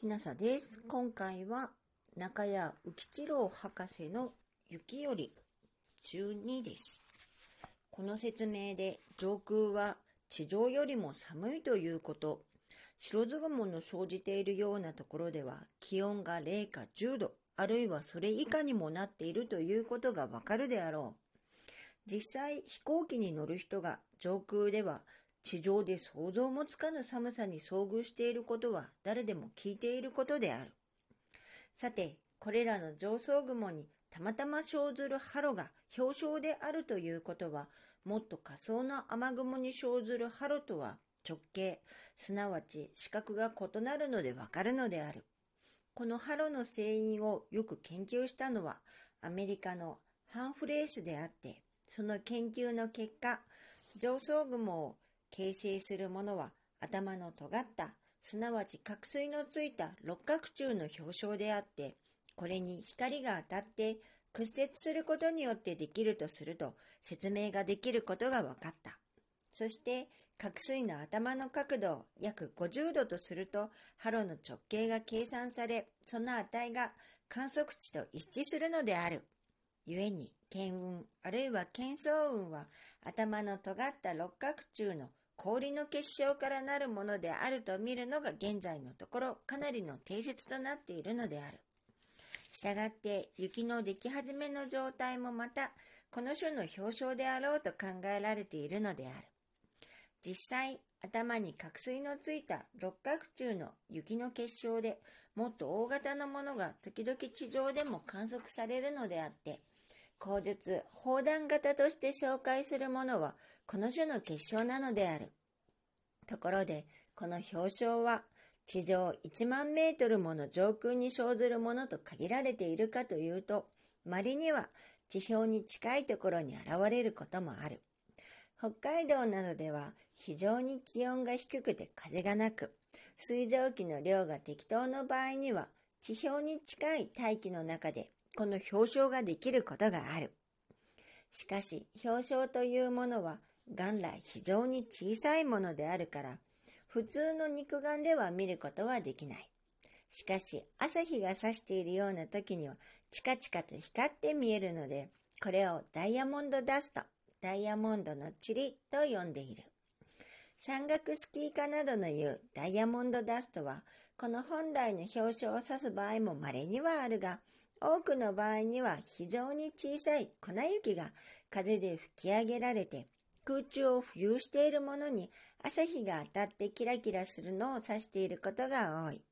きなさです。今回は中谷浮一郎博士の雪より12です。この説明で上空は地上よりも寒いということ、白ず雲の生じているようなところでは気温が0か10度、あるいはそれ以下にもなっているということがわかるであろう。実際飛行機に乗る人が上空では地上で想像もつかぬ寒さに遭遇していることは誰でも聞いていることである。さて、これらの上層雲にたまたま生ずるハロが氷床であるということは、もっと仮想の雨雲に生ずるハロとは直径、すなわち視覚が異なるのでわかるのである。このハロの成因をよく研究したのはアメリカのハンフレースであって、その研究の結果、上層雲を形成するものは頭の尖った、すなわち角水のついた六角柱の表彰であって、これに光が当たって屈折することによってできるとすると説明ができることが分かった。そして、角水の頭の角度を約50度とすると、ハロの直径が計算され、その値が観測値と一致するのである。故に、剣雲、あるいは剣層雲は、頭の尖った六角柱の氷の結晶からなるものであると見るのが現在のところかなりの定説となっているのである。したがって雪の出来始めの状態もまたこの種の表彰であろうと考えられているのである。実際、頭に角水のついた六角柱の雪の結晶でもっと大型のものが時々地上でも観測されるのであって、口述、砲弾型として紹介するものはこの種の結晶なのである。ところで、この表彰は、地上1万メートルもの上空に生ずるものと限られているかというと、稀には地表に近いところに現れることもある。北海道などでは非常に気温が低くて風がなく、水蒸気の量が適当の場合には、地表に近い大気の中でこの表彰ができることがある。しかし、表彰というものは元来非常に小さいものであるから、普通の肉眼では見ることはできない。しかし、朝日が差しているような時には、チカチカと光って見えるので、これをダイヤモンドダスト、ダイヤモンドの塵と呼んでいる。山岳スキー家などの言うダイヤモンドダストは、この本来の表彰を指す場合も稀にはあるが、多くの場合には非常に小さい粉雪が風で吹き上げられて空中を浮遊しているものに朝日が当たってキラキラするのを指していることが多い。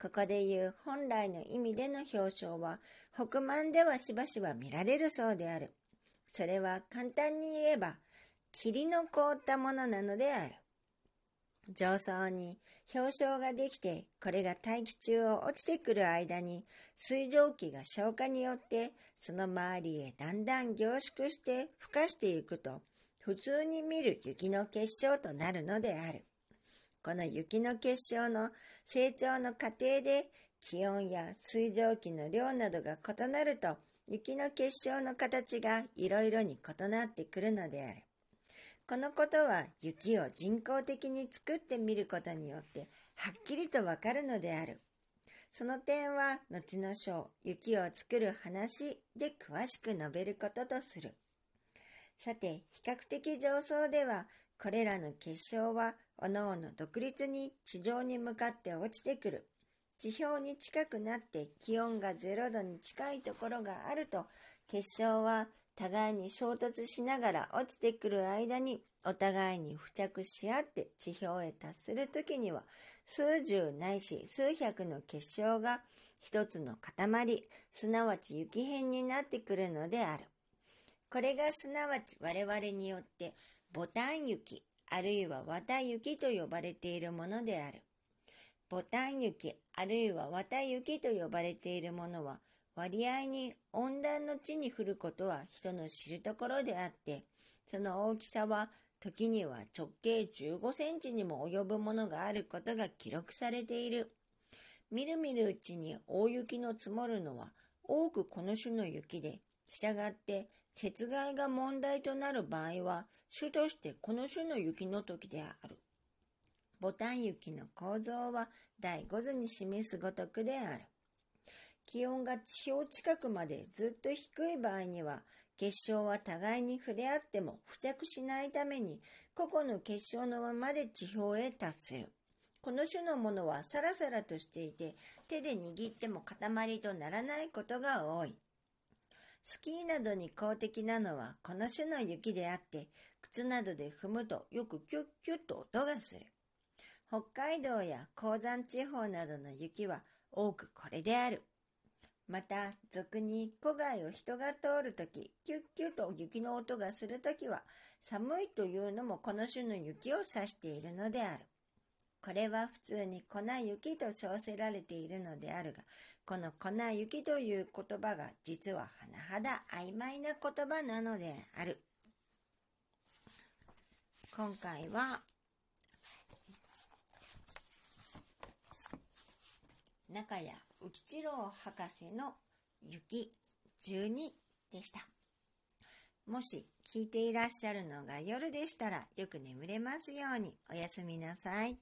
ここで言う本来の意味での表彰は北満ではしばしば見られるそうである。それは簡単に言えば霧の凍ったものなのである。上層に氷床ができて、これが大気中を落ちてくる間に、水蒸気が消化によって、その周りへだんだん凝縮して孵化していくと、普通に見る雪の結晶となるのである。この雪の結晶の成長の過程で気温や水蒸気の量などが異なると雪の結晶の形がいろいろに異なってくるのである。このことは雪を人工的に作ってみることによってはっきりとわかるのである。その点は後の章、雪を作る話で詳しく述べることとする。さて、比較的上層では、これらの結晶は、おのおの独立に地上に向かって落ちてくる。地表に近くなって気温が0度に近いところがあると、結晶は互いに衝突しながら落ちてくる間にお互いに付着し合って地表へ達するときには数十ないし数百の結晶が一つの塊、すなわち雪片になってくるのである。これがすなわち我々によってボタン雪、あるいは綿雪と呼ばれているものである。ボタン雪、あるいは綿雪と呼ばれているものは割合に温暖の地に降ることは人の知るところであって、その大きさは時には直径15センチにも及ぶものがあることが記録されている。みるみるうちに大雪の積もるのは多くこの種の雪で、従って雪害が問題となる場合は、種としてこの種の雪の時である。ボタン雪の構造は第5図に示すごとくである。気温が地表近くまでずっと低い場合には、結晶は互いに触れ合っても付着しないために、個々の結晶のままで地表へ達する。この種のものはサラサラとしていて、手で握っても塊とならないことが多い。スキーなどに公的なのはこの種の雪であって、靴などで踏むとよくキュッキュッと音がする。北海道や鉱山地方などの雪は多くこれである。また、俗に戸外を人が通るとき、キュッキュッと雪の音がするときは、寒いというのもこの種の雪を指しているのである。これは普通に粉雪と称せられているのであるが、この粉雪という言葉が実は甚だ曖昧な言葉なのである。今回は、中谷浮郎博士の雪12でした。もし聞いていらっしゃるのが夜でしたらよく眠れますようにおやすみなさい。